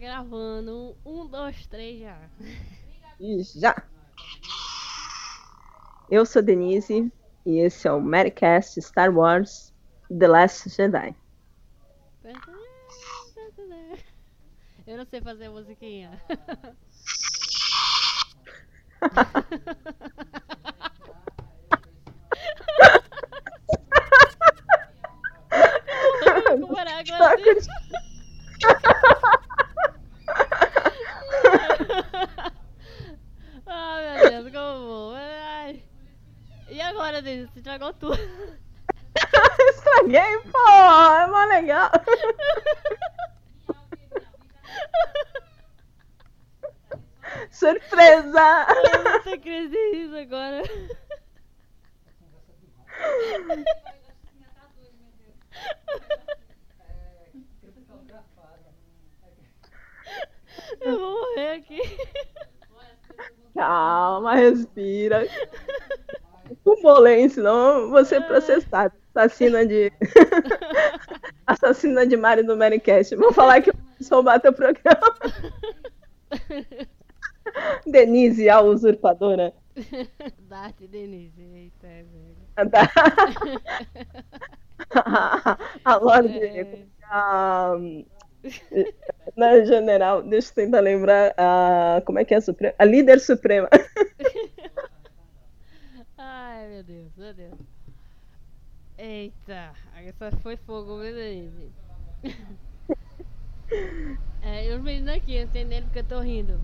Gravando. Um, dois, três já. E já! Eu sou Denise e esse é o Mericast Star Wars The Last Jedi. Eu não sei fazer musiquinha. Como era agora? Ai meu Deus, como eu vou? Ai. Agora, Denise? Você estragou tudo. Estraguei, pô! É mó legal! Surpresa! Eu não tô acreditando nisso agora. Eu vou morrer aqui. Calma, respira. Com bolém, senão você é processado. Assassina de. Assassina de Mario do Marycast. Vou falar que eu sou o programa. Denise, a usurpadora. Date, Denise. Eita, é velho. a Lorde. É. A, na general, deixa eu tentar lembrar. A, como é que é a Suprema? A líder suprema. Meu Deus, meu Deus. Eita, essa foi fogo, Denise. É, os meninos aqui entendendo porque eu tô rindo.